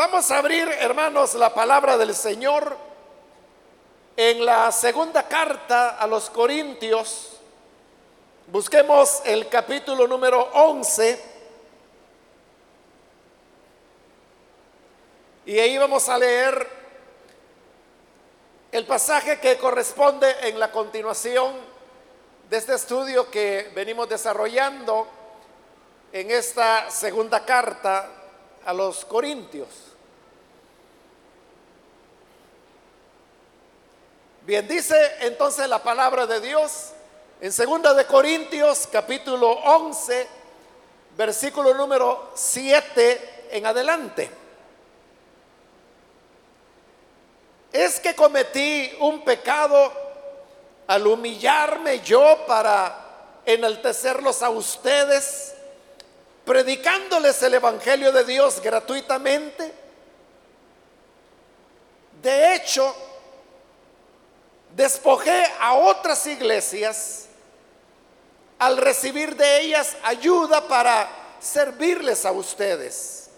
Vamos a abrir, hermanos, la palabra del Señor en la segunda carta a los Corintios. Busquemos el capítulo número 11. Y ahí vamos a leer el pasaje que corresponde en la continuación de este estudio que venimos desarrollando en esta segunda carta a los Corintios. Bien, dice entonces la palabra de Dios en segunda de Corintios capítulo 11, versículo número 7 en adelante. Es que cometí un pecado al humillarme yo para enaltecerlos a ustedes, predicándoles el Evangelio de Dios gratuitamente. De hecho, despojé a otras iglesias al recibir de ellas ayuda para servirles a ustedes.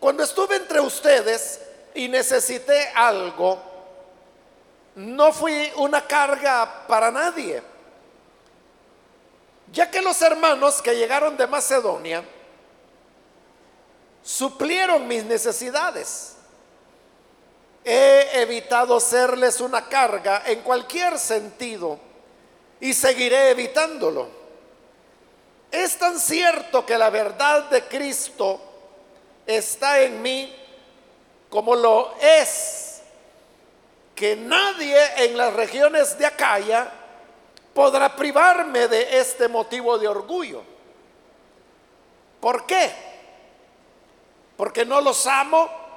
Cuando estuve entre ustedes y necesité algo, no fui una carga para nadie, ya que los hermanos que llegaron de Macedonia suplieron mis necesidades. He evitado serles una carga en cualquier sentido y seguiré evitándolo. Es tan cierto que la verdad de Cristo está en mí como lo es que nadie en las regiones de Acaya podrá privarme de este motivo de orgullo. ¿Por qué? Porque no los amo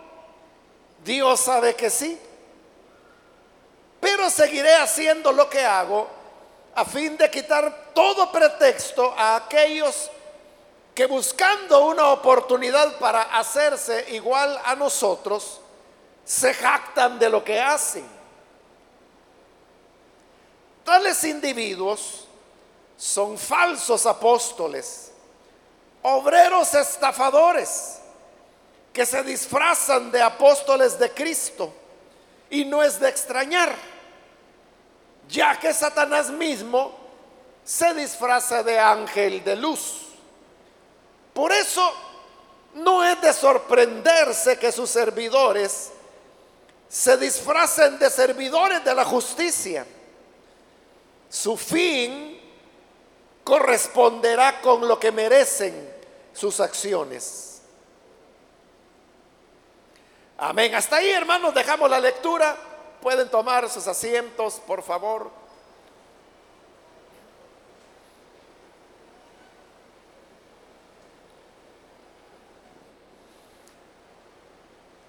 Dios sabe que sí. Pero seguiré haciendo lo que hago a fin de quitar todo pretexto a aquellos que buscando una oportunidad para hacerse igual a nosotros, se jactan de lo que hacen. Tales individuos son falsos apóstoles, obreros estafadores que se disfrazan de apóstoles de Cristo. Y no es de extrañar, ya que Satanás mismo se disfraza de ángel de luz. Por eso no es de sorprenderse que sus servidores se disfracen de servidores de la justicia. Su fin corresponderá con lo que merecen sus acciones. Amén. Hasta ahí, hermanos, dejamos la lectura. Pueden tomar sus asientos, por favor.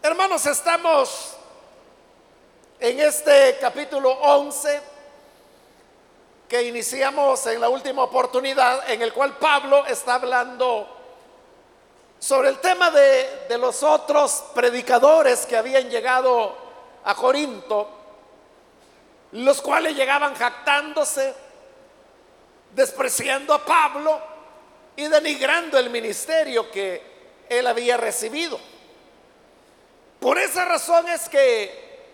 Hermanos, estamos en este capítulo 11 que iniciamos en la última oportunidad, en el cual Pablo está hablando sobre el tema de, los otros predicadores que habían llegado a Corinto, los cuales llegaban jactándose, despreciando a Pablo y denigrando el ministerio que él había recibido. Por esa razón es que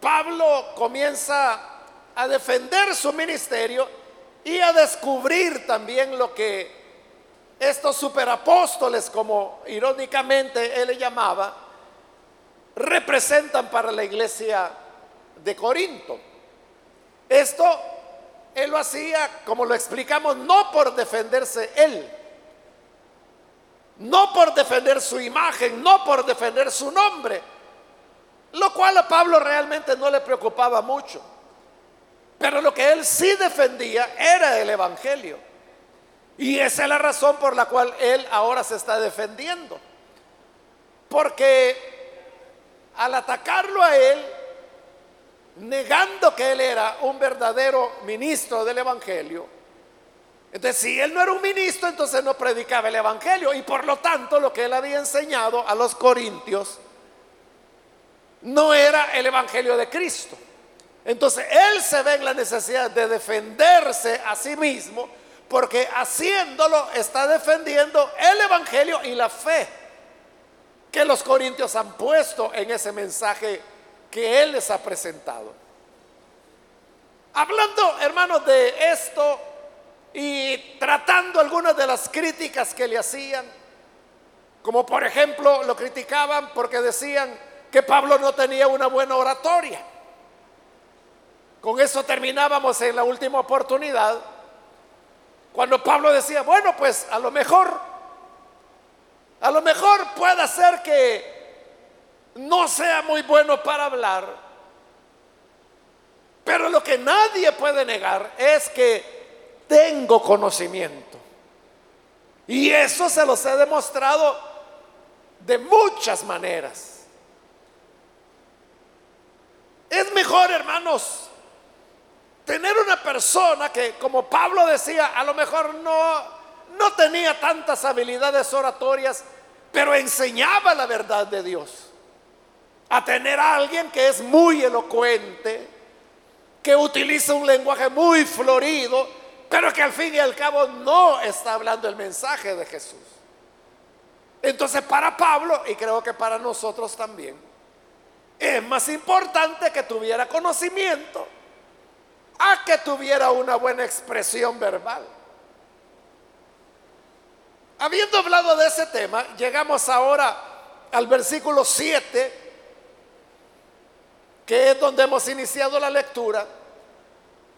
Pablo comienza a defender su ministerio y a descubrir también lo que estos superapóstoles, como irónicamente él le llamaba, representan para la iglesia de Corinto. Esto él lo hacía, como lo explicamos, no por defenderse él, no por defender su imagen, no por defender su nombre, lo cual a Pablo realmente no le preocupaba mucho. Pero lo que él sí defendía era el Evangelio. Y esa es la razón por la cual él ahora se está defendiendo. Porque al atacarlo a él, negando que él era un verdadero ministro del Evangelio, entonces si él no era un ministro, entonces no predicaba el Evangelio. Y por lo tanto lo que él había enseñado a los corintios no era el Evangelio de Cristo. Entonces él se ve en la necesidad de defenderse a sí mismo porque haciéndolo está defendiendo el Evangelio y la fe que los corintios han puesto en ese mensaje que Él les ha presentado. Hablando, hermanos, de esto y tratando algunas de las críticas que le hacían, como por ejemplo lo criticaban porque decían que Pablo no tenía una buena oratoria. Con eso terminábamos en la última oportunidad, cuando Pablo decía, bueno, pues a lo mejor, a lo mejor puede ser que no sea muy bueno para hablar, pero lo que nadie puede negar es que tengo conocimiento. Y eso se los he demostrado de muchas maneras. Es mejor, hermanos, tener una persona que, como Pablo decía, a lo mejor no, no tenía tantas habilidades oratorias, pero enseñaba la verdad de Dios a tener a alguien que es muy elocuente, que utiliza un lenguaje muy florido, pero que al fin y al cabo no está hablando el mensaje de Jesús. Entonces para Pablo, y creo que para nosotros también, es más importante que tuviera conocimiento a que tuviera una buena expresión verbal. Habiendo hablado de ese tema, llegamos ahora al versículo 7 que es donde hemos iniciado la lectura.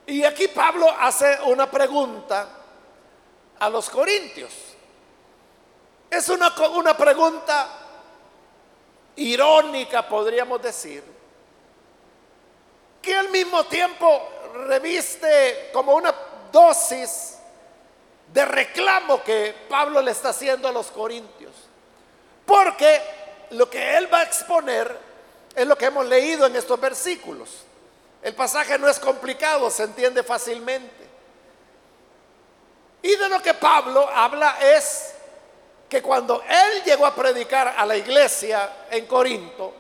Y aquí Pablo hace una pregunta a los corintios. Es una, una pregunta irónica, podríamos decir, que al mismo tiempo reviste como una dosis de reclamo que Pablo le está haciendo a los corintios. Porque lo que él va a exponer es lo que hemos leído en estos versículos. El pasaje no es complicado, se entiende fácilmente. Y de lo que Pablo habla es que cuando él llegó a predicar a la iglesia en Corinto,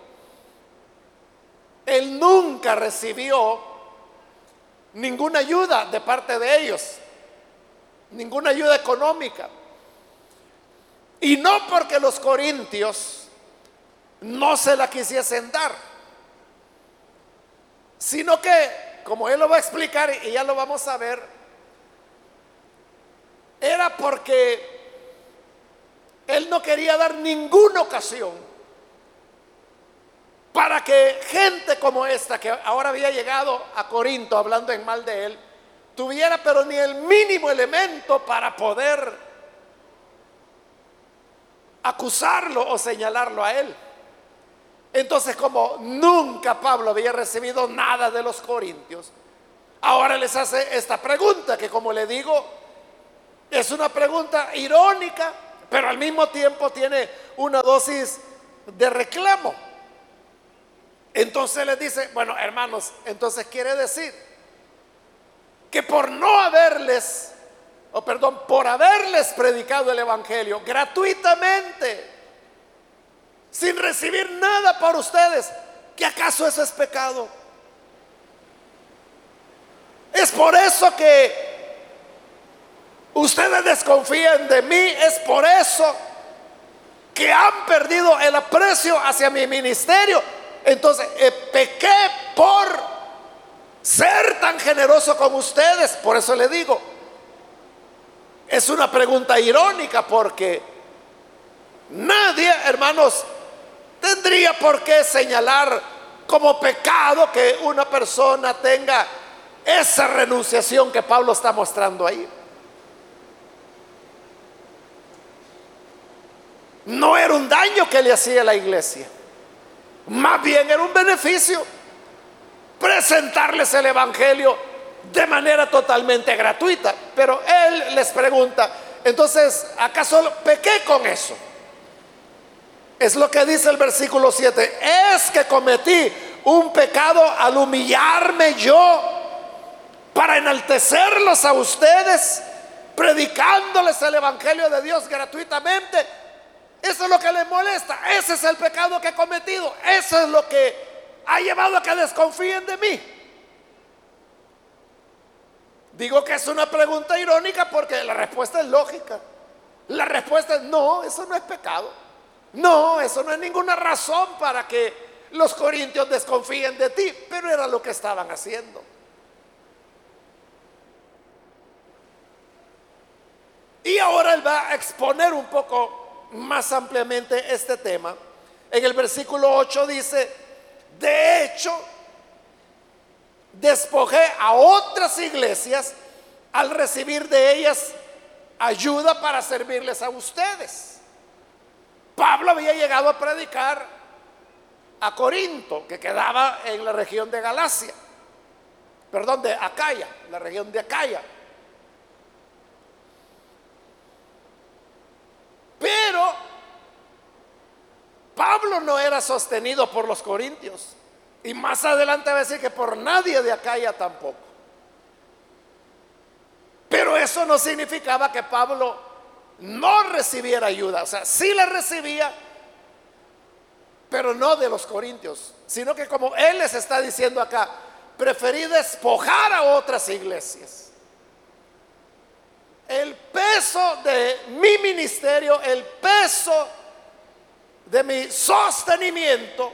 él nunca recibió ninguna ayuda de parte de ellos, ninguna ayuda económica. Y no porque los corintios no se la quisiesen dar, sino que, como él lo va a explicar y ya lo vamos a ver, era porque él no quería dar ninguna ocasión para que gente como esta, que ahora había llegado a Corinto hablando en mal de él, tuviera pero ni el mínimo elemento para poder acusarlo o señalarlo a él. Entonces, como nunca Pablo había recibido nada de los corintios, ahora les hace esta pregunta que, como le digo, es una pregunta irónica, pero al mismo tiempo tiene una dosis de reclamo. Entonces les dice, bueno, hermanos, entonces quiere decir que por no haberles, o perdón, por haberles predicado el Evangelio gratuitamente, sin recibir nada por ustedes, ¿que acaso eso es pecado? Es por eso que ustedes desconfían de mí, es por eso que han perdido el aprecio hacia mi ministerio. Entonces, eh, pequé por ser tan generoso con ustedes. Por eso le digo, es una pregunta irónica porque nadie, hermanos, tendría por qué señalar como pecado que una persona tenga esa renunciación que Pablo está mostrando ahí. No era un daño que le hacía la iglesia, más bien era un beneficio presentarles el Evangelio de manera totalmente gratuita. Pero él les pregunta, entonces, ¿acaso pequé con eso? Es lo que dice el versículo 7. Es que cometí un pecado al humillarme yo para enaltecerlos a ustedes, predicándoles el Evangelio de Dios gratuitamente. Eso es lo que les molesta. Ese es el pecado que he cometido. Eso es lo que ha llevado a que desconfíen de mí. Digo que es una pregunta irónica porque la respuesta es lógica. La respuesta es no, eso no es pecado. No, eso no es ninguna razón para que los corintios desconfíen de ti, pero era lo que estaban haciendo. Y ahora él va a exponer un poco más ampliamente este tema. En el versículo 8 dice, de hecho, despojé a otras iglesias al recibir de ellas ayuda para servirles a ustedes. Pablo había llegado a predicar a Corinto, que quedaba en la región de Galacia, perdón, de Acaya, la región de Acaya. Pero Pablo no era sostenido por los corintios. Y más adelante va a decir que por nadie de Acaya tampoco. Pero eso no significaba que Pablo no recibiera ayuda. O sea, sí la recibía, pero no de los corintios, sino que como él les está diciendo acá, preferí despojar a otras iglesias. El peso de mi ministerio, el peso de mi sostenimiento,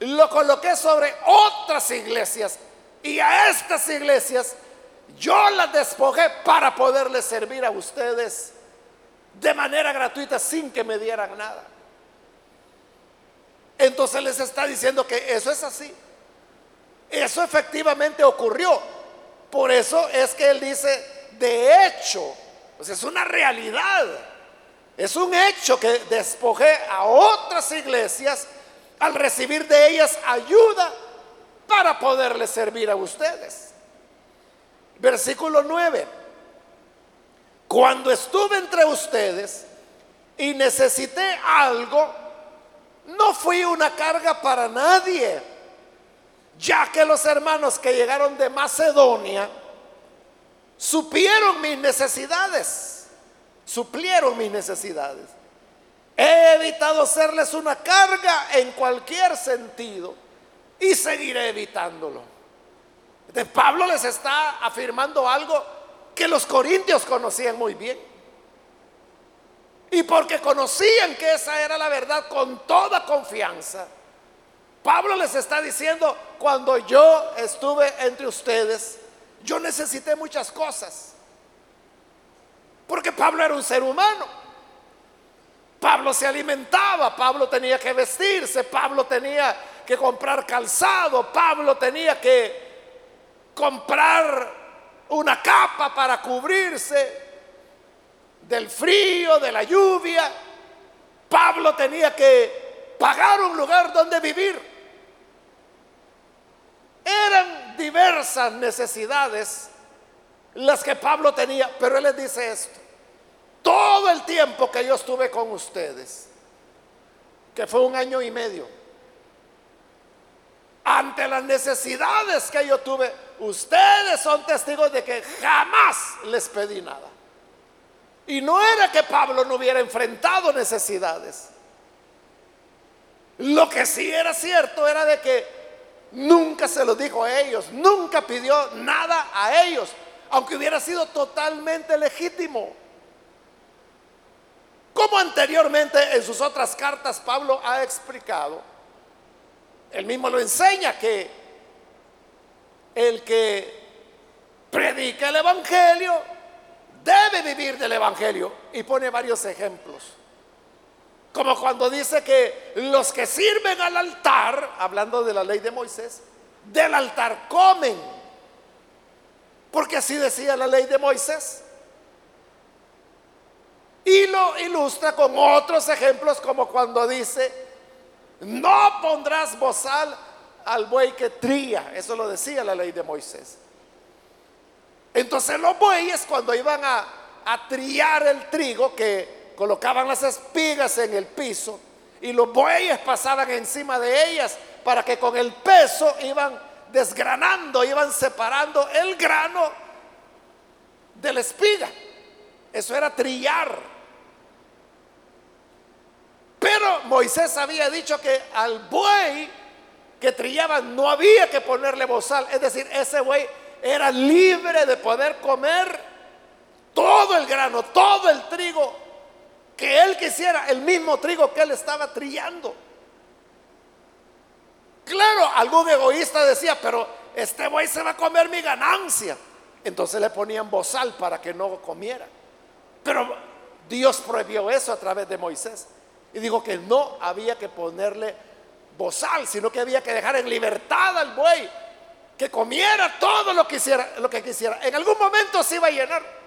lo coloqué sobre otras iglesias. Y a estas iglesias yo las despojé para poderles servir a ustedes de manera gratuita sin que me dieran nada. Entonces les está diciendo que eso es así. Eso efectivamente ocurrió. Por eso es que él dice, de hecho, es una realidad. Es un hecho que despojé a otras iglesias al recibir de ellas ayuda para poderles servir a ustedes. Versículo 9. Cuando estuve entre ustedes y necesité algo, no fui una carga para nadie, ya que los hermanos que llegaron de Macedonia supieron mis necesidades, suplieron mis necesidades. He evitado serles una carga en cualquier sentido y seguiré evitándolo. De Pablo les está afirmando algo que los corintios conocían muy bien. Y porque conocían que esa era la verdad con toda confianza, Pablo les está diciendo, cuando yo estuve entre ustedes, yo necesité muchas cosas. Porque Pablo era un ser humano. Pablo se alimentaba, Pablo tenía que vestirse, Pablo tenía que comprar calzado, Pablo tenía que comprar una capa para cubrirse del frío, de la lluvia. Pablo tenía que pagar un lugar donde vivir. Eran diversas necesidades las que Pablo tenía, pero él les dice esto. Todo el tiempo que yo estuve con ustedes, que fue un año y medio, ante las necesidades que yo tuve, ustedes son testigos de que jamás les pedí nada. Y no era que Pablo no hubiera enfrentado necesidades. Lo que sí era cierto era de que nunca se lo dijo a ellos, nunca pidió nada a ellos, aunque hubiera sido totalmente legítimo. Como anteriormente en sus otras cartas Pablo ha explicado, él mismo lo enseña que el que predica el Evangelio debe vivir del Evangelio. Y pone varios ejemplos. Como cuando dice que los que sirven al altar, hablando de la ley de Moisés, del altar comen. Porque así decía la ley de Moisés. Y lo ilustra con otros ejemplos como cuando dice, no pondrás bozal al buey que tría. Eso lo decía la ley de Moisés. Entonces los bueyes cuando iban a, a triar el trigo, que colocaban las espigas en el piso y los bueyes pasaban encima de ellas para que con el peso iban desgranando, iban separando el grano de la espiga. Eso era trillar. Pero Moisés había dicho que al buey que trillaban no había que ponerle bozal. Es decir, ese buey era libre de poder comer todo el grano, todo el trigo que él quisiera, el mismo trigo que él estaba trillando. Claro, algún egoísta decía, pero este buey se va a comer mi ganancia. Entonces le ponían bozal para que no comiera. Pero Dios prohibió eso a través de Moisés. Y dijo que no había que ponerle bozal, sino que había que dejar en libertad al buey, que comiera todo lo que quisiera, lo que quisiera. En algún momento se iba a llenar.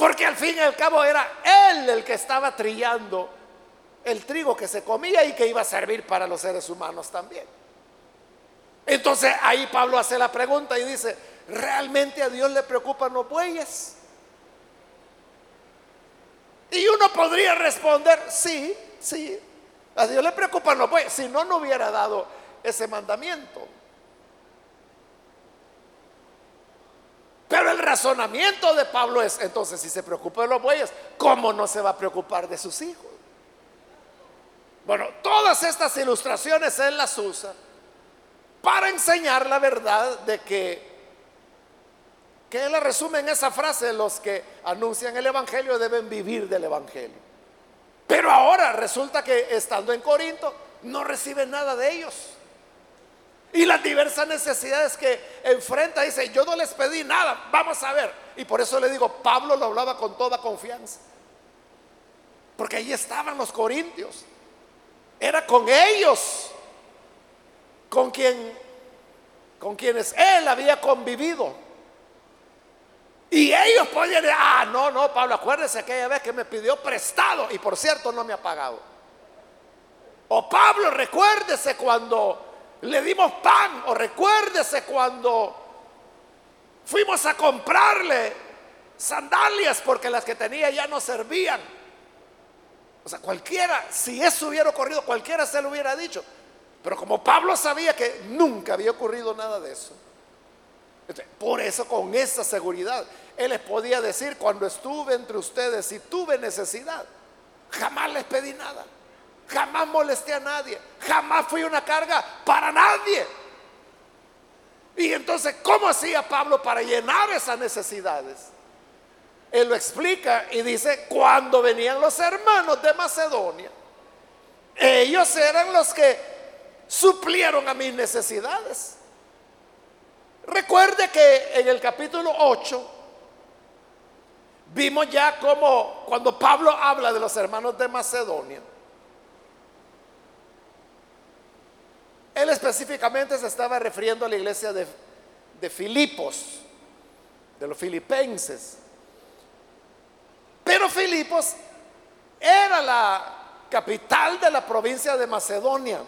Porque al fin y al cabo era él el que estaba trillando el trigo que se comía y que iba a servir para los seres humanos también. Entonces ahí Pablo hace la pregunta y dice, ¿realmente a Dios le preocupan los bueyes? Y uno podría responder, sí, sí, a Dios le preocupan los bueyes, si no, no hubiera dado ese mandamiento. Pero el razonamiento de Pablo es, entonces, si se preocupa de los bueyes, ¿cómo no se va a preocupar de sus hijos? Bueno, todas estas ilustraciones él las usa para enseñar la verdad de que que él resume en esa frase, los que anuncian el Evangelio deben vivir del Evangelio. Pero ahora resulta que estando en Corinto no recibe nada de ellos. Y las diversas necesidades que enfrenta, dice, yo no les pedí nada, vamos a ver. Y por eso le digo, Pablo lo hablaba con toda confianza. Porque ahí estaban los corintios. Era con ellos con quien con quienes él había convivido. Y ellos podían decir, ah, no, no, Pablo, acuérdese aquella vez que me pidió prestado y por cierto no me ha pagado. O Pablo, recuérdese cuando le dimos pan, o recuérdese cuando fuimos a comprarle sandalias porque las que tenía ya no servían. O sea, cualquiera, si eso hubiera ocurrido, cualquiera se lo hubiera dicho. Pero como Pablo sabía que nunca había ocurrido nada de eso, por eso con esa seguridad, Él les podía decir, cuando estuve entre ustedes y tuve necesidad, jamás les pedí nada, jamás molesté a nadie, jamás fui una carga para nadie. Y entonces, ¿cómo hacía Pablo para llenar esas necesidades? Él lo explica y dice, cuando venían los hermanos de Macedonia, ellos eran los que suplieron a mis necesidades. Recuerde que en el capítulo 8 vimos ya como cuando Pablo habla de los hermanos de Macedonia, él específicamente se estaba refiriendo a la iglesia de, Filipos, de los filipenses. Pero Filipos era la capital de la provincia de Macedonia.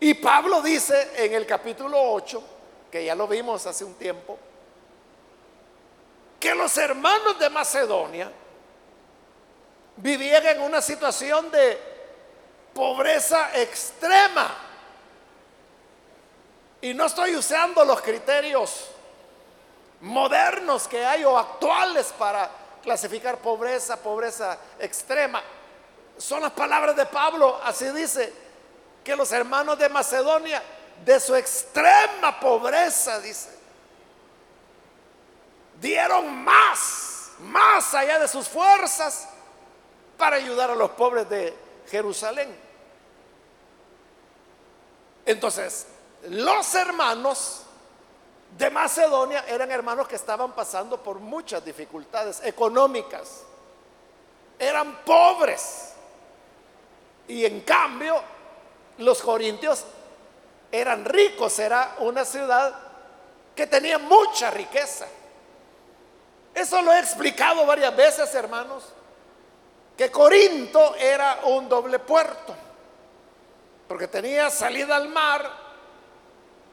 Y Pablo dice en el capítulo 8, que ya lo vimos hace un tiempo, que los hermanos de Macedonia vivían en una situación de pobreza extrema. Y no estoy usando los criterios modernos que hay o actuales para clasificar pobreza, pobreza extrema. Son las palabras de Pablo, así dice, que los hermanos de Macedonia, de su extrema pobreza, dice, dieron más, más allá de sus fuerzas para ayudar a los pobres de Jerusalén. Entonces, los hermanos de Macedonia eran hermanos que estaban pasando por muchas dificultades económicas. Eran pobres. Y en cambio, los corintios eran ricos, era una ciudad que tenía mucha riqueza. Eso lo he explicado varias veces, hermanos, que Corinto era un doble puerto, porque tenía salida al mar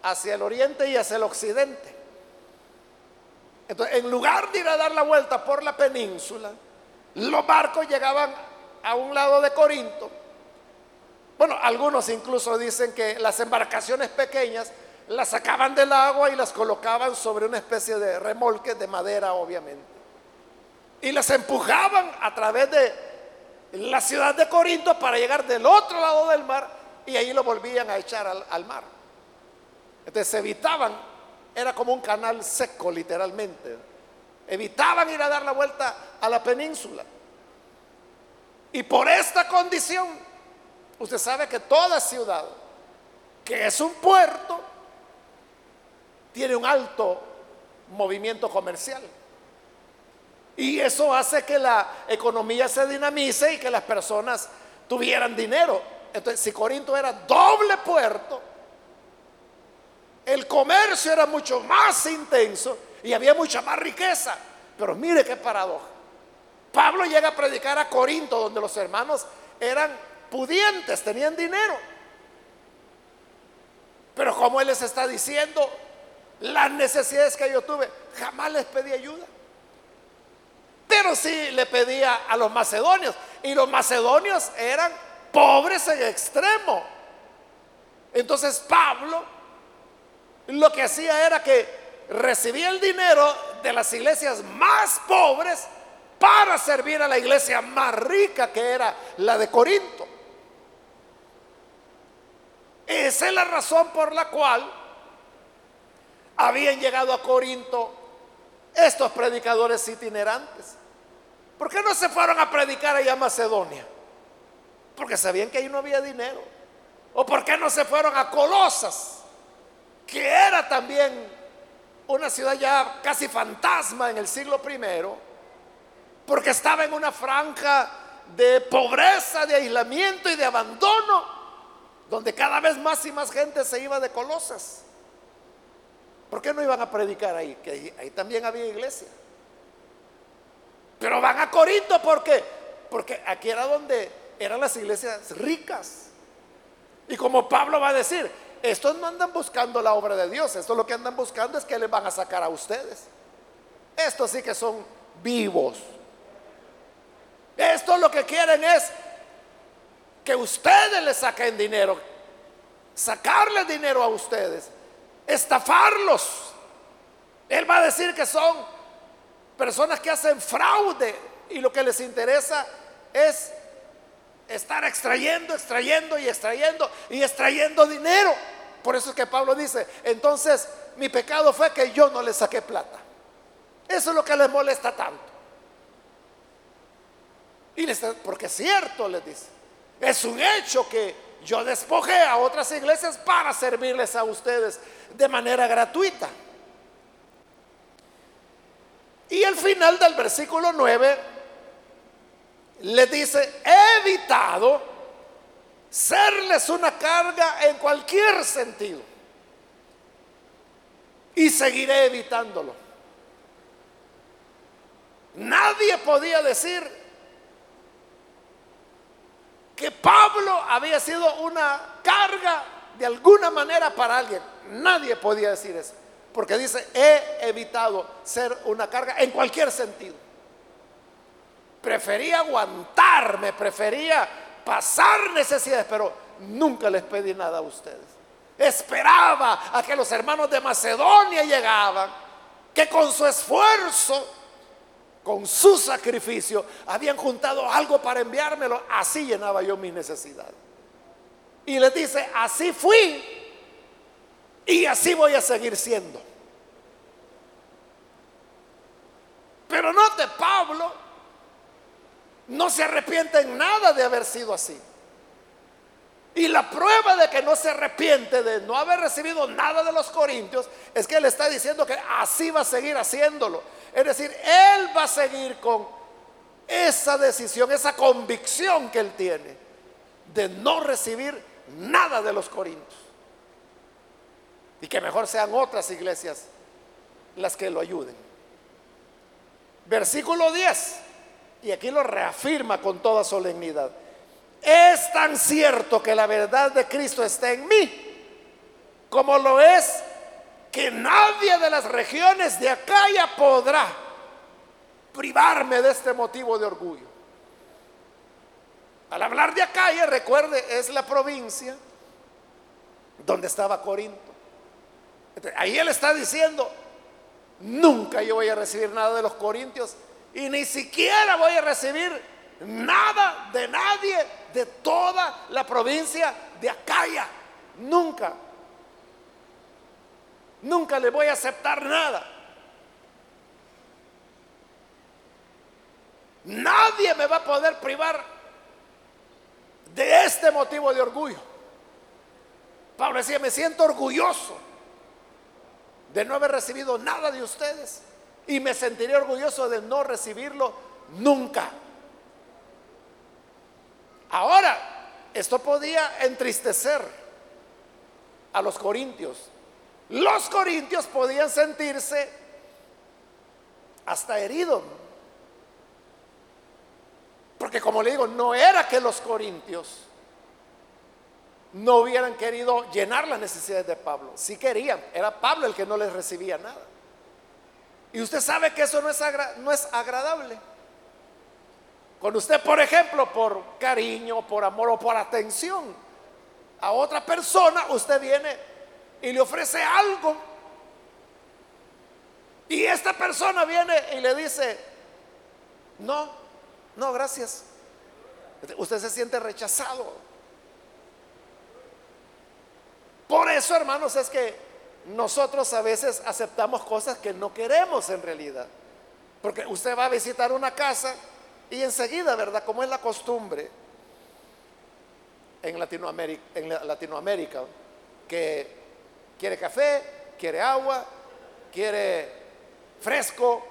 hacia el oriente y hacia el occidente. Entonces, en lugar de ir a dar la vuelta por la península, los barcos llegaban a un lado de Corinto bueno, algunos incluso dicen que las embarcaciones pequeñas las sacaban del agua y las colocaban sobre una especie de remolque de madera, obviamente. Y las empujaban a través de la ciudad de Corinto para llegar del otro lado del mar y ahí lo volvían a echar al, mar. Entonces evitaban, era como un canal seco literalmente. Evitaban ir a dar la vuelta a la península. Y por esta condición, usted sabe que toda ciudad que es un puerto tiene un alto movimiento comercial. Y eso hace que la economía se dinamice y que las personas tuvieran dinero. Entonces, si Corinto era doble puerto, el comercio era mucho más intenso y había mucha más riqueza. Pero mire qué paradoja. Pablo llega a predicar a Corinto, donde los hermanos eran pudientes, tenían dinero. Pero como él les está diciendo, las necesidades que yo tuve, jamás les pedí ayuda. Pero sí le pedía a los macedonios. Y los macedonios eran pobres en extremo. Entonces Pablo lo que hacía era que recibía el dinero de las iglesias más pobres para servir a la iglesia más rica que era la de Corinto. Esa es la razón por la cual habían llegado a Corinto estos predicadores itinerantes. ¿Por qué no se fueron a predicar allá a Macedonia? Porque sabían que ahí no había dinero. ¿O por qué no se fueron a Colosas? Que era también una ciudad ya casi fantasma en el siglo primero, porque estaba en una franja de pobreza, de aislamiento y de abandono, donde cada vez más y más gente se iba de Colosas. ¿Por qué no iban a predicar ahí? Que ahí, también había iglesia. Pero van a Corinto porque porque aquí era donde eran las iglesias ricas. Y como Pablo va a decir, estos no andan buscando la obra de Dios, estos lo que andan buscando es que les van a sacar a ustedes. Estos sí que son vivos. Estos lo que quieren es que ustedes les saquen dinero, sacarles dinero a ustedes, estafarlos. Él va a decir que son personas que hacen fraude y lo que les interesa es estar extrayendo, extrayendo y extrayendo y extrayendo dinero. Por eso es que Pablo dice, entonces mi pecado fue que yo no le saqué plata. Eso es lo que les molesta tanto. Y les, porque es cierto, les dice, es un hecho que yo despojé a otras iglesias para servirles a ustedes de manera gratuita. Y al final del versículo 9 les dice, he evitado serles una carga en cualquier sentido. Y seguiré evitándolo. Nadie podía decir que Pablo había sido una carga de alguna manera para alguien. Nadie podía decir eso. Porque dice, he evitado ser una carga en cualquier sentido. Prefería aguantarme, prefería pasar necesidades, pero nunca les pedí nada a ustedes. Esperaba a que los hermanos de Macedonia llegaban, que con su esfuerzo, con su sacrificio, habían juntado algo para enviármelo. Así llenaba yo mi necesidad. Y les dice, así fui y así voy a seguir siendo. Pero note, Pablo no se arrepiente en nada de haber sido así. Y la prueba de que no se arrepiente de no haber recibido nada de los corintios es que él está diciendo que así va a seguir haciéndolo. Es decir, él va a seguir con esa decisión, esa convicción que él tiene de no recibir nada de los corintios. Y que mejor sean otras iglesias las que lo ayuden. Versículo 10 y aquí lo reafirma con toda solemnidad, es tan cierto que la verdad de Cristo está en mí, como lo es que nadie de las regiones de Acaya podrá privarme de este motivo de orgullo. Al hablar de Acaya, recuerde, es la provincia donde estaba Corinto. ahí él está diciendo, nunca yo voy a recibir nada de los corintios y ni siquiera voy a recibir nada de nadie de toda la provincia de Acaya. Nunca. nunca le voy a aceptar nada. Nadie me va a poder privar de este motivo de orgullo. Pablo decía, me siento orgulloso de no haber recibido nada de ustedes y me sentiré orgulloso de no recibirlo nunca. Ahora, esto podía entristecer a los corintios. Los corintios podían sentirse hasta heridos. Porque como le digo, no era que los corintios no hubieran querido llenar las necesidades de Pablo. Sí querían. Era Pablo el que no les recibía nada. Y usted sabe que eso no es, no es agradable. Cuando usted, por ejemplo, por cariño, por amor o por atención a otra persona, usted viene y le ofrece algo. Y esta persona viene y le dice, no, no, gracias. Usted se siente rechazado. Por eso, hermanos, es que nosotros a veces aceptamos cosas que no queremos en realidad. Porque usted va a visitar una casa y enseguida, ¿verdad? Como es la costumbre en Latinoamérica, que quiere café, quiere agua, quiere fresco,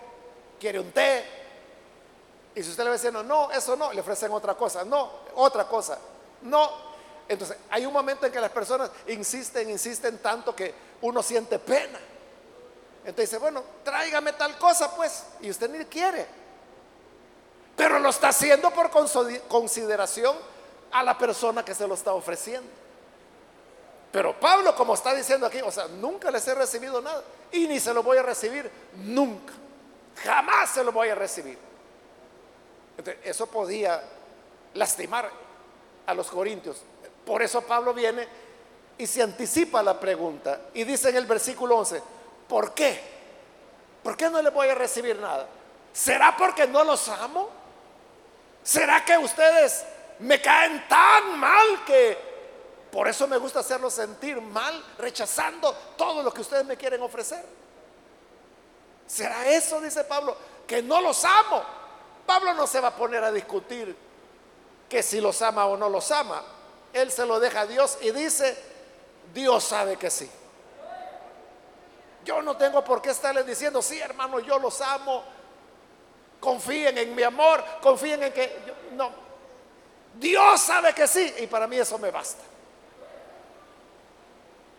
quiere un té. Y si usted le va diciendo, no, eso no, le ofrecen otra cosa, no, otra cosa, no. Entonces, hay un momento en que las personas insisten, insisten tanto que uno siente pena. Entonces dice, bueno, tráigame tal cosa pues, y usted ni quiere. Pero lo está haciendo por consideración a la persona que se lo está ofreciendo. Pero Pablo, como está diciendo aquí, o sea, nunca les he recibido nada y ni se lo voy a recibir nunca. Jamás se lo voy a recibir. Entonces, eso podía lastimar a los corintios. Por eso Pablo viene y se anticipa la pregunta y dice en el versículo 11, ¿por qué? ¿Por qué no le voy a recibir nada? ¿Será porque no los amo? ¿Será que ustedes me caen tan mal que por eso me gusta hacerlos sentir mal, rechazando todo lo que ustedes me quieren ofrecer? ¿Será eso, dice Pablo, que no los amo? Pablo no se va a poner a discutir que si los ama o no los ama. Él se lo deja a Dios y dice, Dios sabe que sí. Yo no tengo por qué estarles diciendo, sí hermano, yo los amo, confíen en mi amor, confíen en que... no, Dios sabe que sí y para mí eso me basta.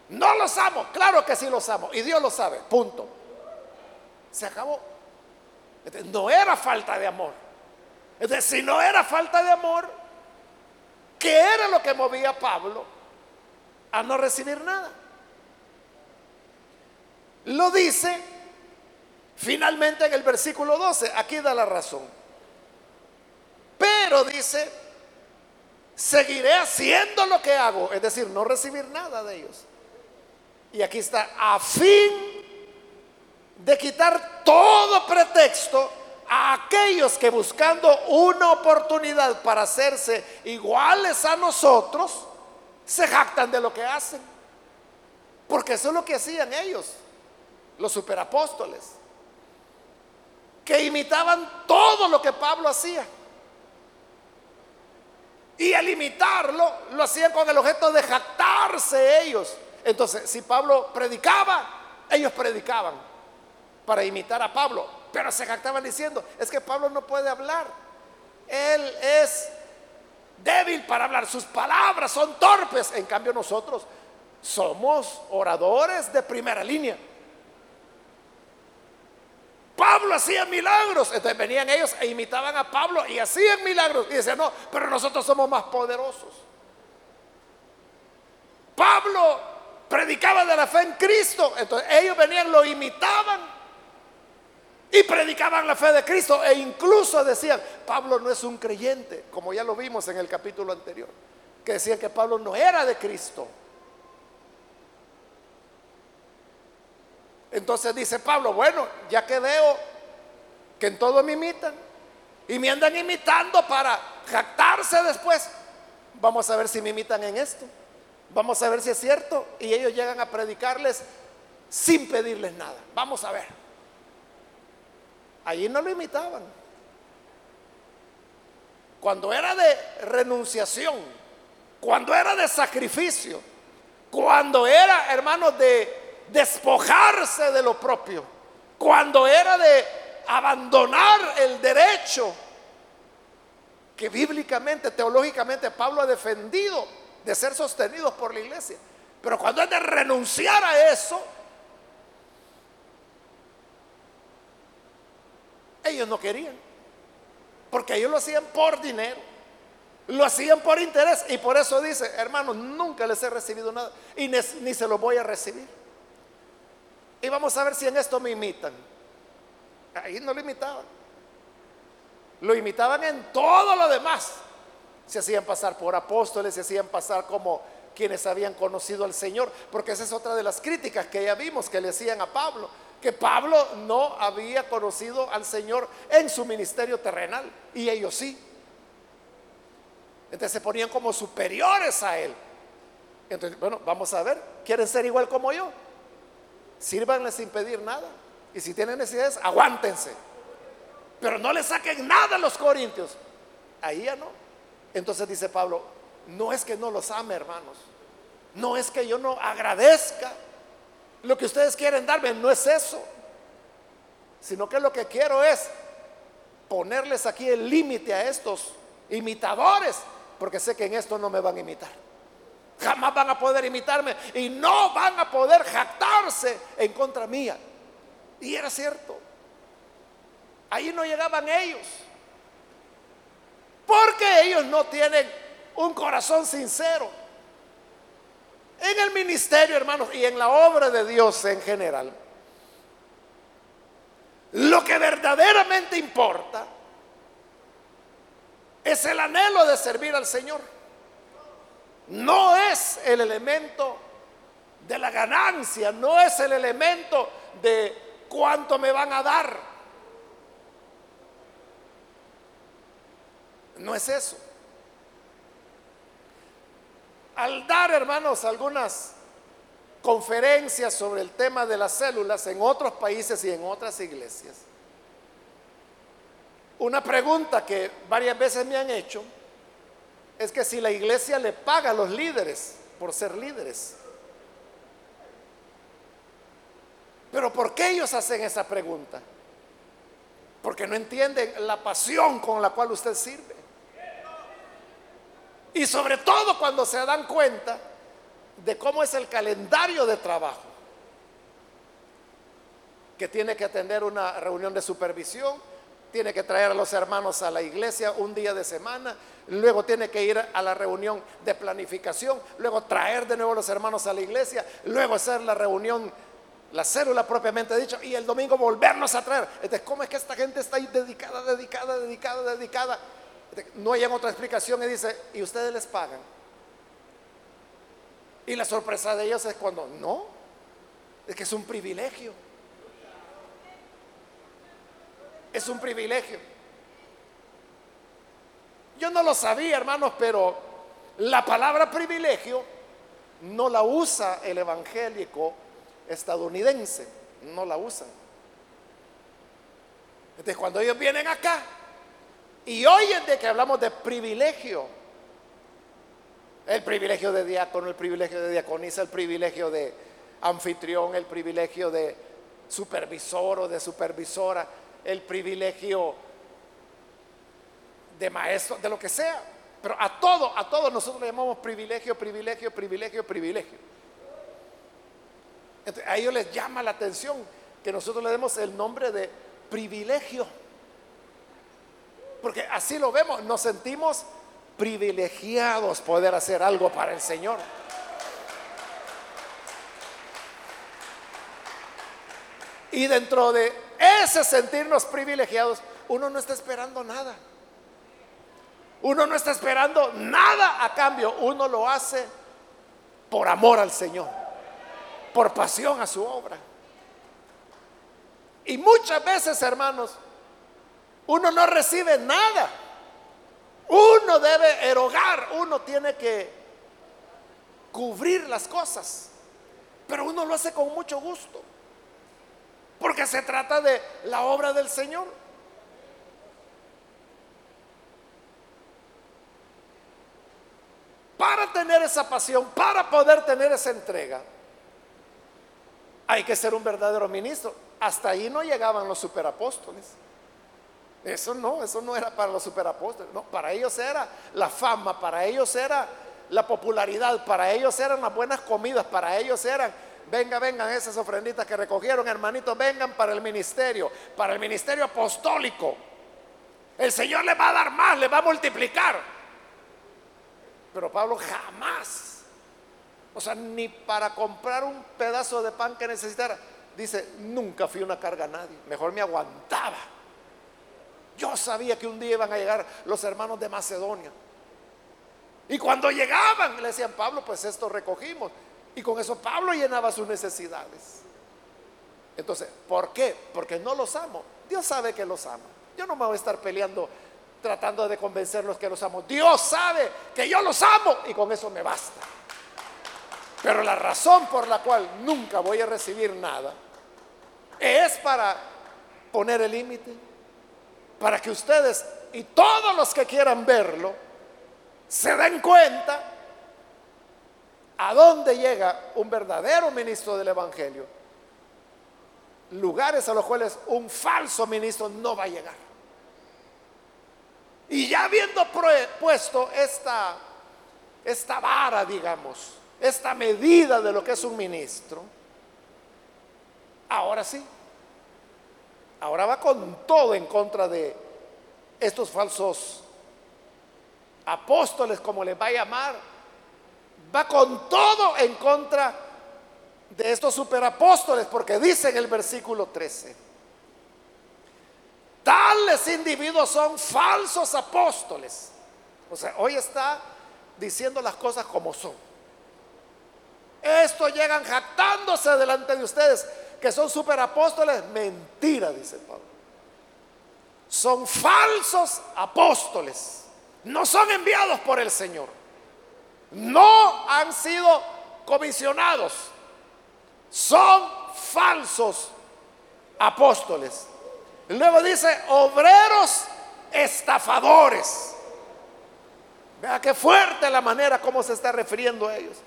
No los amo, claro que sí los amo y Dios lo sabe, punto. Se acabó. no era falta de amor. Entonces, si no era falta de amor, ¿qué era lo que movía a Pablo a no recibir nada? Lo dice finalmente en el versículo 12, aquí da la razón. Pero dice, seguiré haciendo lo que hago, es decir, no recibir nada de ellos. Y aquí está, a fin de quitar todo pretexto a aquellos que buscando una oportunidad para hacerse iguales a nosotros, se jactan de lo que hacen. Porque eso es lo que hacían ellos, los superapóstoles, que imitaban todo lo que Pablo hacía. Y al imitarlo, lo hacían con el objeto de jactarse ellos. Entonces, si Pablo predicaba, ellos predicaban para imitar a Pablo. Pero se jactaban diciendo, es que Pablo no puede hablar. Él es débil para hablar, sus palabras son torpes. En cambio nosotros somos oradores de primera línea. Pablo hacía milagros. Entonces venían ellos e imitaban a Pablo y hacían milagros. Y decían, no, pero nosotros somos más poderosos. Pablo predicaba de la fe en Cristo. Entonces ellos venían, lo imitaban y predicaban la fe de Cristo e incluso decían, Pablo no es un creyente, como ya lo vimos en el capítulo anterior, que decían que Pablo no era de Cristo. Entonces dice Pablo, bueno, ya que veo que en todo me imitan y me andan imitando para jactarse después, vamos a ver si me imitan en esto. Vamos a ver si es cierto. Y ellos llegan a predicarles sin pedirles nada. Vamos a ver. Allí no lo imitaban. Cuando era de renunciación, cuando era de sacrificio, cuando era, hermanos, de despojarse de lo propio, cuando era de abandonar el derecho que bíblicamente, teológicamente Pablo ha defendido de ser sostenidos por la iglesia. Pero cuando es de renunciar a eso, ellos no querían. Porque ellos lo hacían por dinero. Lo hacían por interés. Y por eso dice, hermanos, nunca les he recibido nada. Y ni, se lo voy a recibir. Y vamos a ver si en esto me imitan. Ahí no lo imitaban. Lo imitaban en todo lo demás. Se hacían pasar por apóstoles, se hacían pasar como quienes habían conocido al Señor, porque esa es otra de las críticas que ya vimos que le hacían a Pablo, que Pablo no había conocido al Señor en su ministerio terrenal, y ellos sí. Entonces se ponían como superiores a él. Entonces, bueno, vamos a ver, ¿quieren ser igual como yo? Sírvanle sin pedir nada. Y si tienen necesidades, aguántense. Pero no le saquen nada a los corintios. Ahí ya no. Entonces dice Pablo, no es que no los ame, hermanos. No es que yo no agradezca lo que ustedes quieren darme, no es eso. Sino que lo que quiero es ponerles aquí el límite a estos imitadores, porque sé que en esto no me van a imitar. Jamás van a poder imitarme y no van a poder jactarse en contra mía. Y era cierto. Ahí no llegaban ellos. Porque ellos no tienen un corazón sincero. En el ministerio, hermanos, y en la obra de Dios en general, lo que verdaderamente importa es el anhelo de servir al Señor. No es el elemento de la ganancia, no es el elemento de cuánto me van a dar. No es eso al dar, hermanos, algunas conferencias sobre el tema de las células en otros países y en otras iglesias, una pregunta que varias veces me han hecho es que si la iglesia le paga a los líderes por ser líderes. Pero ¿por qué ellos hacen esa pregunta? Porque no entienden la pasión con la cual usted sirve. Y sobre todo cuando se dan cuenta de cómo es el calendario de trabajo. Que tiene que atender una reunión de supervisión, tiene que traer a los hermanos a la iglesia un día de semana, luego tiene que ir a la reunión de planificación, luego traer de nuevo a los hermanos a la iglesia, luego hacer la reunión, la célula propiamente dicho, y el domingo volvernos a traer. Entonces, ¿cómo es que esta gente está ahí dedicada, dedicada, dedicada, dedicada? No hay otra explicación y dice, ¿y ustedes les pagan? Y la sorpresa de ellos es cuando, no, es que es un privilegio. Es un privilegio. Yo no lo sabía, hermanos, pero la palabra privilegio no la usa el evangélico estadounidense, no la usan. Entonces, cuando ellos vienen acá, y hoy es de que hablamos de privilegio. El privilegio de diácono, el privilegio de diaconisa, el privilegio de anfitrión, el privilegio de supervisor o de supervisora, el privilegio de maestro, de lo que sea. Pero a todo, a todos nosotros le llamamos privilegio, privilegio, privilegio, privilegio. a ellos les llama la atención que nosotros le demos el nombre de privilegio porque así lo vemos, nos sentimos privilegiados poder hacer algo para el Señor. Y dentro de ese sentirnos privilegiados, uno no está esperando nada. Uno no está esperando nada a cambio. Uno lo hace por amor al Señor, por pasión a su obra. Y muchas veces, hermanos, uno no recibe nada. Uno debe erogar, uno tiene que cubrir las cosas. Pero uno lo hace con mucho gusto. Porque se trata de la obra del Señor. Para tener esa pasión, para poder tener esa entrega, hay que ser un verdadero ministro. Hasta ahí no llegaban los superapóstoles. Eso no, eso no era para los superapóstoles. No, para ellos era la fama, para ellos era la popularidad, para ellos eran las buenas comidas, para ellos eran, venga, vengan esas ofrenditas que recogieron, hermanitos, vengan para el ministerio, para el ministerio apostólico. El Señor les va a dar más, les va a multiplicar. Pero Pablo jamás, o sea, ni para comprar un pedazo de pan que necesitara, dice, nunca fui una carga a nadie, mejor me aguantaba. Yo sabía que un día iban a llegar los hermanos de Macedonia. Y cuando llegaban, le decían, Pablo, pues esto recogimos. Y con eso Pablo llenaba sus necesidades. Entonces, ¿por qué? Porque no los amo. Dios sabe que los ama. Yo no me voy a estar peleando tratando de convencerlos que los amo. Dios sabe que yo los amo y con eso me basta. Pero la razón por la cual nunca voy a recibir nada es para poner el límite, para que ustedes y todos los que quieran verlo se den cuenta a dónde llega un verdadero ministro del Evangelio. Lugares a los cuales un falso ministro no va a llegar. Y ya habiendo puesto esta, esta vara, digamos, esta medida de lo que es un ministro, ahora sí, ahora va con todo en contra de estos falsos apóstoles, como les va a llamar, va con todo en contra de estos superapóstoles, porque dice en el versículo 13, Tales individuos son falsos apóstoles. O sea, hoy está diciendo las cosas como son. Estos llegan jactándose delante de ustedes que son superapóstoles. Mentira, dice Pablo. Son falsos apóstoles. No son enviados por el Señor. No han sido comisionados. Son falsos apóstoles. Luego dice, obreros estafadores. Vea qué fuerte la manera como se está refiriendo a ellos.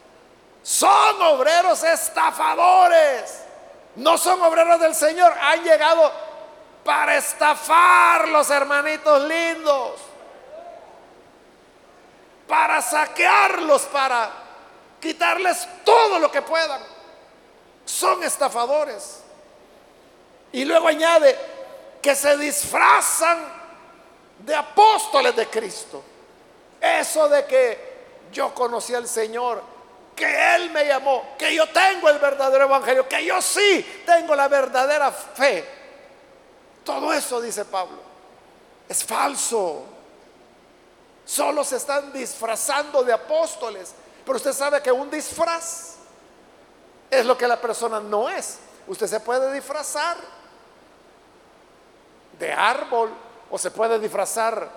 Son obreros estafadores. No son obreros del Señor. Han llegado para estafar los hermanitos lindos. Para saquearlos, para quitarles todo lo que puedan. Son estafadores. Y luego añade, que se disfrazan de apóstoles de Cristo. Eso de que yo conocí al Señor, que Él me llamó, que yo tengo el verdadero evangelio, que yo sí tengo la verdadera fe. Todo eso, dice Pablo, es falso. Solo se están disfrazando de apóstoles. Pero usted sabe que un disfraz es lo que la persona no es. Usted se puede disfrazar de árbol, o se puede disfrazar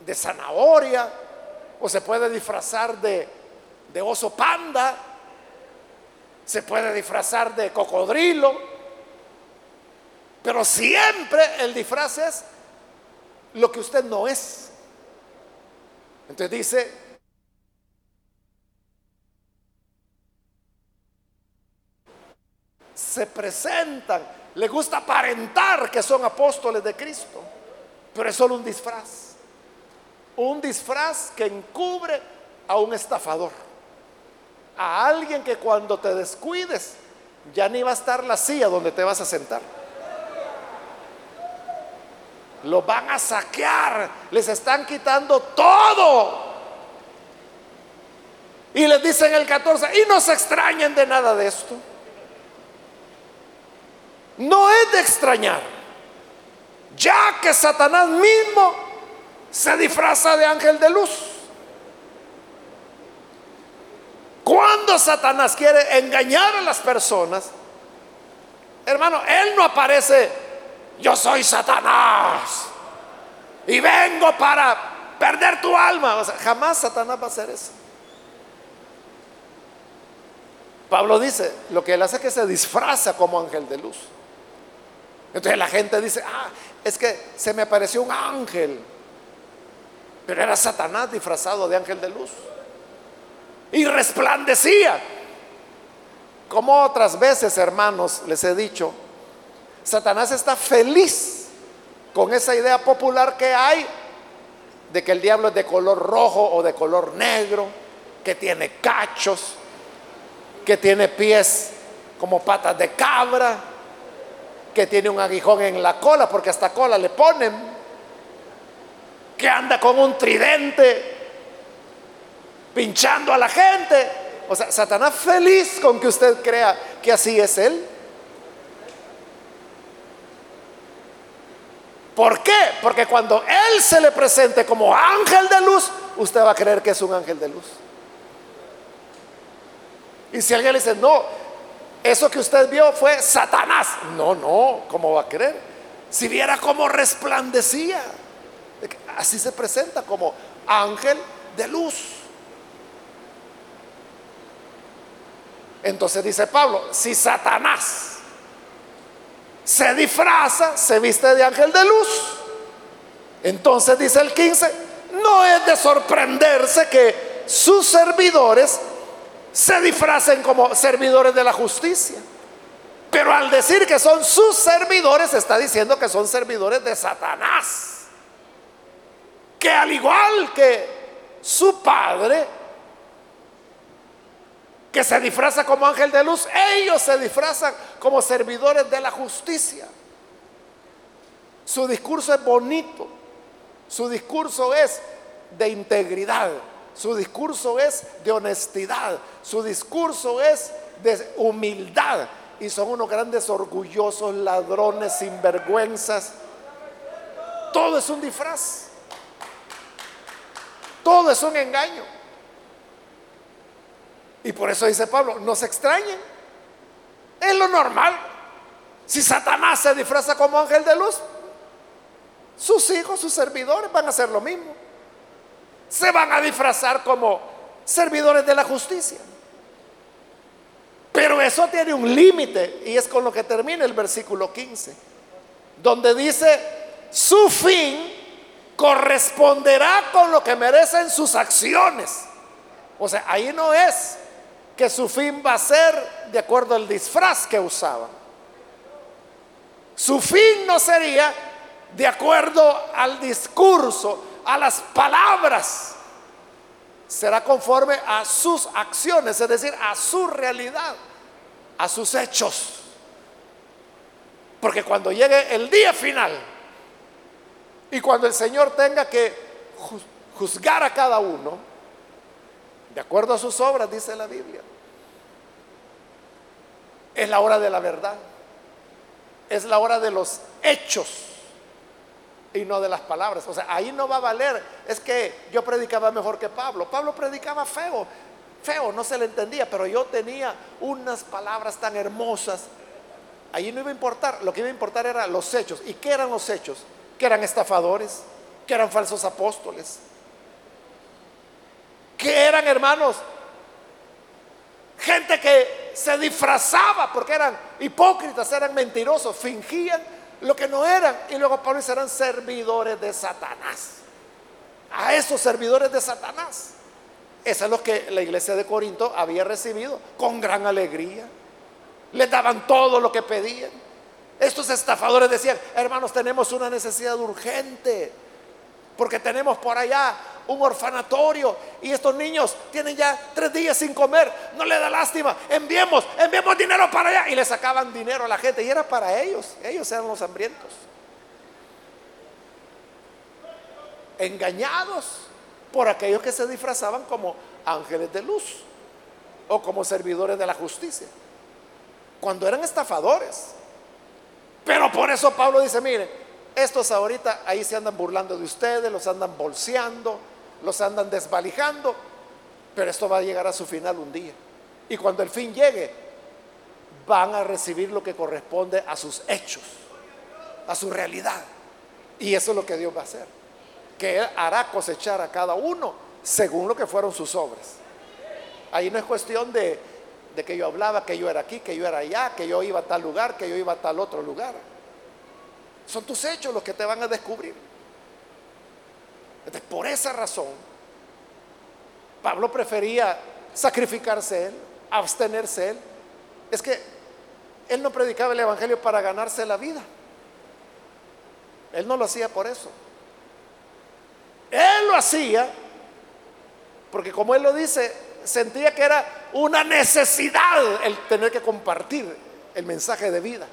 de zanahoria, o se puede disfrazar de, de oso panda, se puede disfrazar de cocodrilo, pero siempre el disfraz es lo que usted no es. Entonces dice, se presentan le gusta aparentar que son apóstoles de Cristo, pero es solo un disfraz. Un disfraz que encubre a un estafador. A alguien que cuando te descuides ya ni va a estar la silla donde te vas a sentar. Lo van a saquear, les están quitando todo. Y les dicen el 14, y no se extrañen de nada de esto. No es de extrañar, ya que Satanás mismo se disfraza de ángel de luz. Cuando Satanás quiere engañar a las personas, hermano, él no aparece, yo soy Satanás y vengo para perder tu alma. jamás Satanás va a hacer eso. Pablo dice, lo que él hace es que se disfraza como ángel de luz. Entonces la gente dice, ah, es que se me apareció un ángel, pero era Satanás disfrazado de ángel de luz. Y resplandecía. Como otras veces, hermanos, les he dicho, Satanás está feliz con esa idea popular que hay de que el diablo es de color rojo o de color negro, que tiene cachos, que tiene pies como patas de cabra, que tiene un aguijón en la cola, porque hasta cola le ponen, que anda con un tridente pinchando a la gente. O sea, Satanás feliz con que usted crea que así es él. ¿Por qué? Porque cuando él se le presente como ángel de luz, usted va a creer que es un ángel de luz. Y si alguien le dice, no, eso que usted vio fue Satanás. No, no, ¿cómo va a creer? Si viera cómo resplandecía. Así se presenta como ángel de luz. Entonces dice Pablo, si Satanás se disfraza, se viste de ángel de luz, entonces dice el 15, no es de sorprenderse que sus servidores se disfracen como servidores de la justicia. Pero al decir que son sus servidores, está diciendo que son servidores de Satanás. Que al igual que su padre, que se disfraza como ángel de luz, ellos se disfrazan como servidores de la justicia. Su discurso es bonito, su discurso es de integridad. Su discurso es de honestidad, su discurso es de humildad. Y son unos grandes orgullosos, ladrones, sinvergüenzas. Todo es un disfraz. Todo es un engaño. Y por eso dice Pablo, no se extrañen. Es lo normal. Si Satanás se disfraza como ángel de luz, sus hijos, sus servidores van a hacer lo mismo se van a disfrazar como servidores de la justicia. Pero eso tiene un límite y es con lo que termina el versículo 15, donde dice, su fin corresponderá con lo que merecen sus acciones. O sea, ahí no es que su fin va a ser de acuerdo al disfraz que usaba. Su fin no sería de acuerdo al discurso, a las palabras, será conforme a sus acciones, es decir, a su realidad, a sus hechos. Porque cuando llegue el día final y cuando el Señor tenga que juzgar a cada uno, de acuerdo a sus obras, dice la Biblia, es la hora de la verdad, es la hora de los hechos y no de las palabras. O sea, ahí no va a valer. Es que yo predicaba mejor que Pablo. Pablo predicaba feo, feo, no se le entendía, pero yo tenía unas palabras tan hermosas. Ahí no iba a importar, lo que iba a importar eran los hechos. ¿Y qué eran los hechos? Que eran estafadores, que eran falsos apóstoles, que eran hermanos, gente que se disfrazaba porque eran hipócritas, eran mentirosos, fingían lo que no eran. Y luego Pablo dice, eran servidores de Satanás. A esos servidores de Satanás. Eso es lo que la iglesia de Corinto había recibido con gran alegría. Les daban todo lo que pedían. Estos estafadores decían, hermanos, tenemos una necesidad urgente. Porque tenemos por allá un orfanatorio. Y estos niños tienen ya tres días sin comer, no le da lástima, enviemos, enviemos dinero para allá. Y le sacaban dinero a la gente. Y era para ellos, ellos eran los hambrientos. Engañados por aquellos que se disfrazaban como ángeles de luz o como servidores de la justicia, cuando eran estafadores. Pero por eso Pablo dice, mire, estos ahorita ahí se andan burlando de ustedes, los andan bolseando, los andan desvalijando, pero esto va a llegar a su final un día. Y cuando el fin llegue, van a recibir lo que corresponde a sus hechos, a su realidad. Y eso es lo que Dios va a hacer, que Él hará cosechar a cada uno según lo que fueron sus obras. Ahí no es cuestión de, de que yo hablaba, que yo era aquí, que yo era allá, que yo iba a tal lugar, que yo iba a tal otro lugar. Son tus hechos los que te van a descubrir. Entonces, por esa razón, Pablo prefería sacrificarse él, abstenerse él. Es que él no predicaba el Evangelio para ganarse la vida. Él no lo hacía por eso. Él lo hacía porque como él lo dice, sentía que era una necesidad el tener que compartir el mensaje de vida.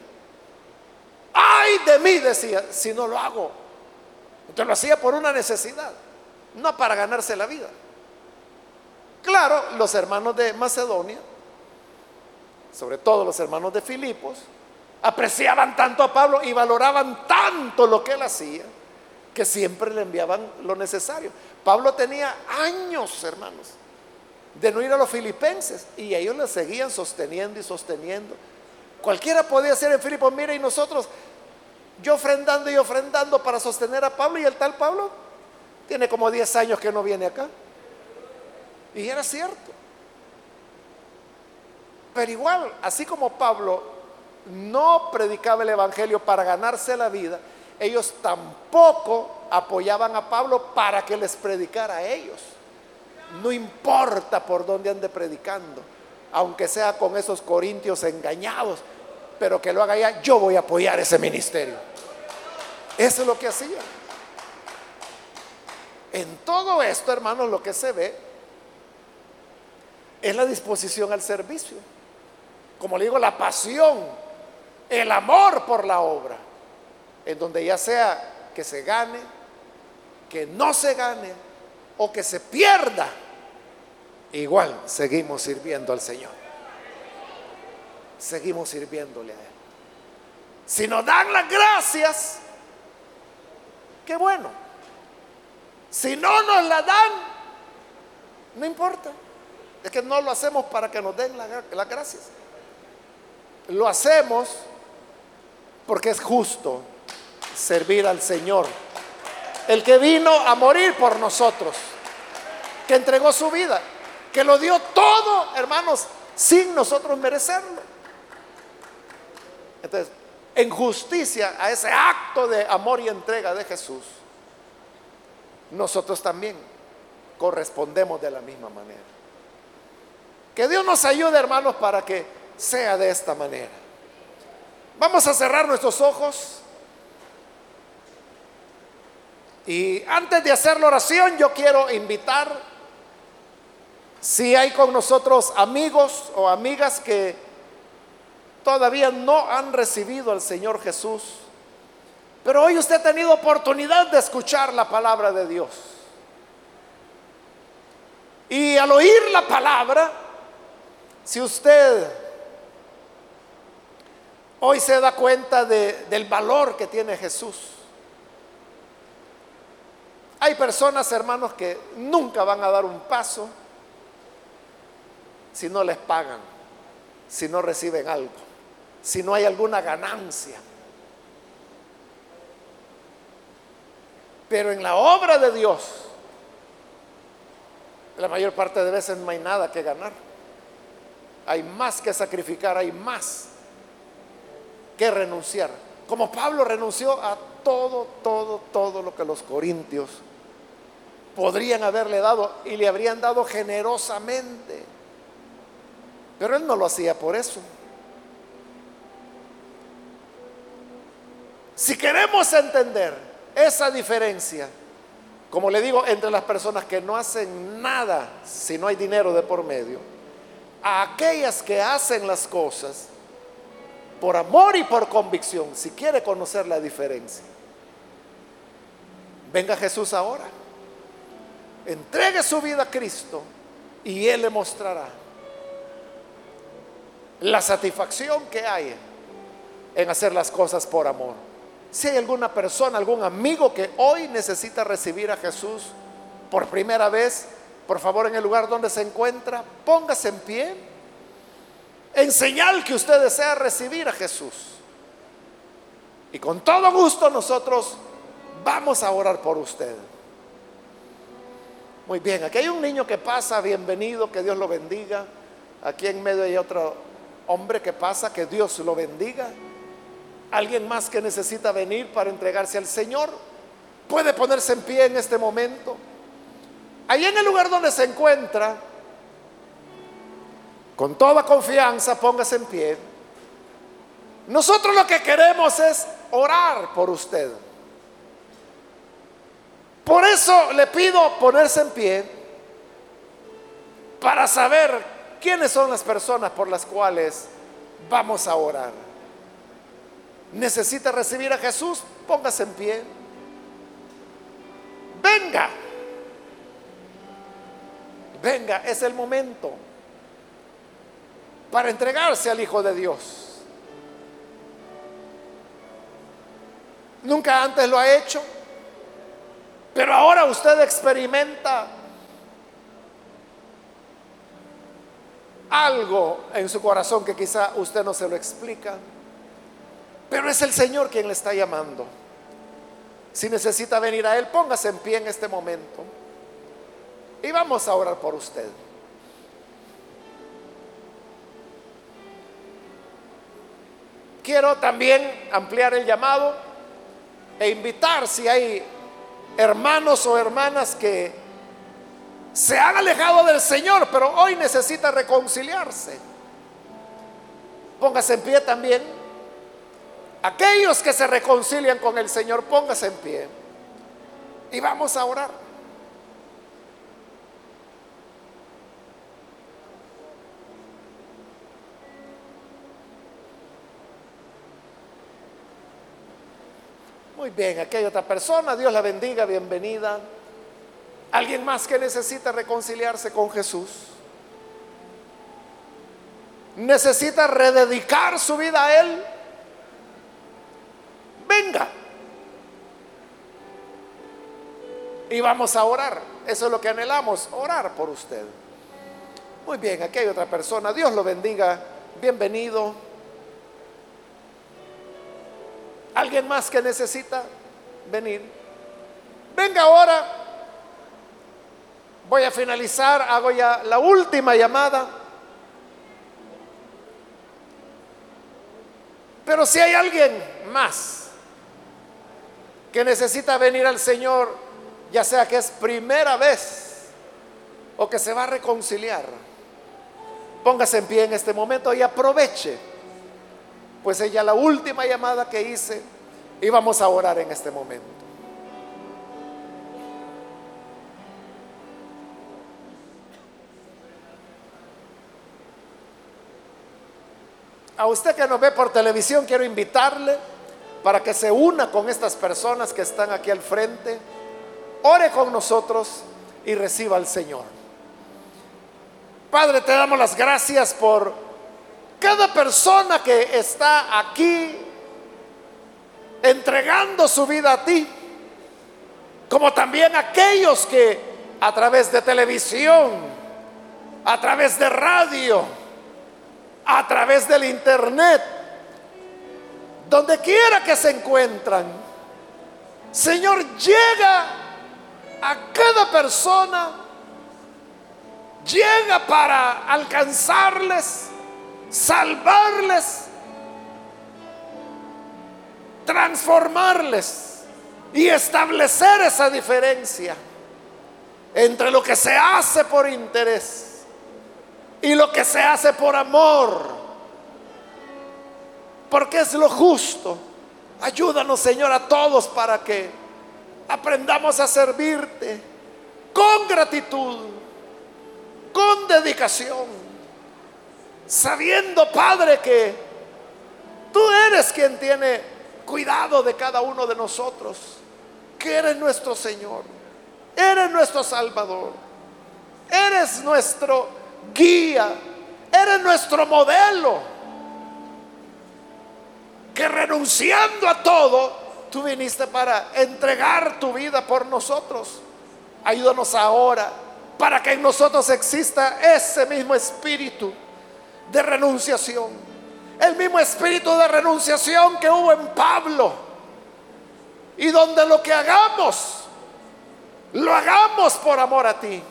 Ay de mí, decía, si no lo hago. Entonces lo hacía por una necesidad, no para ganarse la vida. Claro, los hermanos de Macedonia, sobre todo los hermanos de Filipos, apreciaban tanto a Pablo y valoraban tanto lo que él hacía, que siempre le enviaban lo necesario. Pablo tenía años, hermanos, de no ir a los filipenses y ellos le seguían sosteniendo y sosteniendo. Cualquiera podía ser en Filipos, mire, y nosotros, yo ofrendando y ofrendando para sostener a Pablo y el tal Pablo tiene como 10 años que no viene acá. Y era cierto. Pero igual, así como Pablo no predicaba el Evangelio para ganarse la vida, ellos tampoco apoyaban a Pablo para que les predicara a ellos. No importa por dónde ande predicando, aunque sea con esos corintios engañados, pero que lo haga ya, yo voy a apoyar ese ministerio. Eso es lo que hacía. En todo esto, hermanos, lo que se ve es la disposición al servicio. Como le digo, la pasión, el amor por la obra, en donde ya sea que se gane, que no se gane o que se pierda, igual seguimos sirviendo al Señor. Seguimos sirviéndole a Él. Si nos dan las gracias, qué bueno. Si no nos la dan, no importa. Es que no lo hacemos para que nos den las gracias. Lo hacemos porque es justo servir al Señor. El que vino a morir por nosotros, que entregó su vida, que lo dio todo, hermanos, sin nosotros merecerlo. Entonces, en justicia a ese acto de amor y entrega de Jesús, nosotros también correspondemos de la misma manera. Que Dios nos ayude, hermanos, para que sea de esta manera. Vamos a cerrar nuestros ojos. Y antes de hacer la oración, yo quiero invitar, si hay con nosotros amigos o amigas que todavía no han recibido al Señor Jesús, pero hoy usted ha tenido oportunidad de escuchar la palabra de Dios. Y al oír la palabra, si usted hoy se da cuenta del valor que tiene Jesús, hay personas, hermanos, que nunca van a dar un paso si no les pagan, si no reciben algo, si no hay alguna ganancia. Pero en la obra de Dios, la mayor parte de veces no hay nada que ganar. Hay más que sacrificar, hay más que renunciar. Como Pablo renunció a todo, todo, todo lo que los corintios podrían haberle dado y le habrían dado generosamente. Pero él no lo hacía por eso. Si queremos entender esa diferencia, como le digo, entre las personas que no hacen nada si no hay dinero de por medio, a aquellas que hacen las cosas por amor y por convicción, si quiere conocer la diferencia, venga Jesús ahora. Entregue su vida a Cristo y Él le mostrará la satisfacción que hay en hacer las cosas por amor. Si hay alguna persona, algún amigo que hoy necesita recibir a Jesús por primera vez, por favor en el lugar donde se encuentra, póngase en pie en señal que usted desea recibir a Jesús. Y con todo gusto nosotros vamos a orar por usted. Muy bien, aquí hay un niño que pasa, bienvenido, que Dios lo bendiga. Aquí en medio hay otro hombre que pasa, que Dios lo bendiga. Alguien más que necesita venir para entregarse al Señor. Puede ponerse en pie en este momento. Ahí en el lugar donde se encuentra, con toda confianza, póngase en pie. Nosotros lo que queremos es orar por usted. Por eso le pido ponerse en pie para saber quiénes son las personas por las cuales vamos a orar. ¿Necesita recibir a Jesús? Póngase en pie. Venga. Venga, es el momento para entregarse al Hijo de Dios. Nunca antes lo ha hecho, pero ahora usted experimenta algo en su corazón que quizá usted no se lo explica, pero es el Señor quien le está llamando. Si necesita venir a Él, póngase en pie en este momento y vamos a orar por usted. Quiero también ampliar el llamado e invitar si hay hermanos o hermanas que se han alejado del Señor, pero hoy necesita reconciliarse. Póngase en pie también. Aquellos que se reconcilian con el Señor, póngase en pie. Y vamos a orar. Muy bien, aquí hay otra persona, Dios la bendiga, bienvenida. ¿Alguien más que necesita reconciliarse con Jesús? ¿Necesita rededicar su vida a Él? Venga. Y vamos a orar. Eso es lo que anhelamos, orar por usted. Muy bien, aquí hay otra persona. Dios lo bendiga. Bienvenido. ¿Alguien más que necesita venir? Venga ahora. Voy a finalizar, hago ya la última llamada. Pero si hay alguien más que necesita venir al Señor, ya sea que es primera vez o que se va a reconciliar, póngase en pie en este momento y aproveche pues ella la última llamada que hice y vamos a orar en este momento. A usted que nos ve por televisión, quiero invitarle para que se una con estas personas que están aquí al frente, ore con nosotros y reciba al Señor. Padre, te damos las gracias por cada persona que está aquí entregando su vida a ti, como también aquellos que a través de televisión, a través de radio, a través del internet, donde quiera que se encuentran, Señor, llega a cada persona, llega para alcanzarles salvarles, transformarles y establecer esa diferencia entre lo que se hace por interés y lo que se hace por amor. Porque es lo justo. Ayúdanos, Señor, a todos para que aprendamos a servirte con gratitud, con dedicación sabiendo, Padre, que tú eres quien tiene cuidado de cada uno de nosotros, que eres nuestro Señor, eres nuestro Salvador, eres nuestro guía, eres nuestro modelo, que renunciando a todo, tú viniste para entregar tu vida por nosotros. Ayúdanos ahora para que en nosotros exista ese mismo espíritu de renunciación. El mismo espíritu de renunciación que hubo en Pablo. Y donde lo que hagamos, lo hagamos por amor a ti.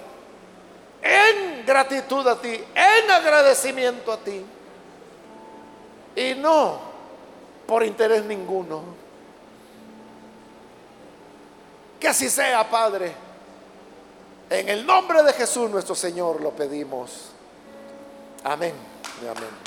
en gratitud a ti, en agradecimiento a ti. Y no por interés ninguno. Que así sea, Padre. En el nombre de Jesús nuestro Señor lo pedimos. Amén y amén.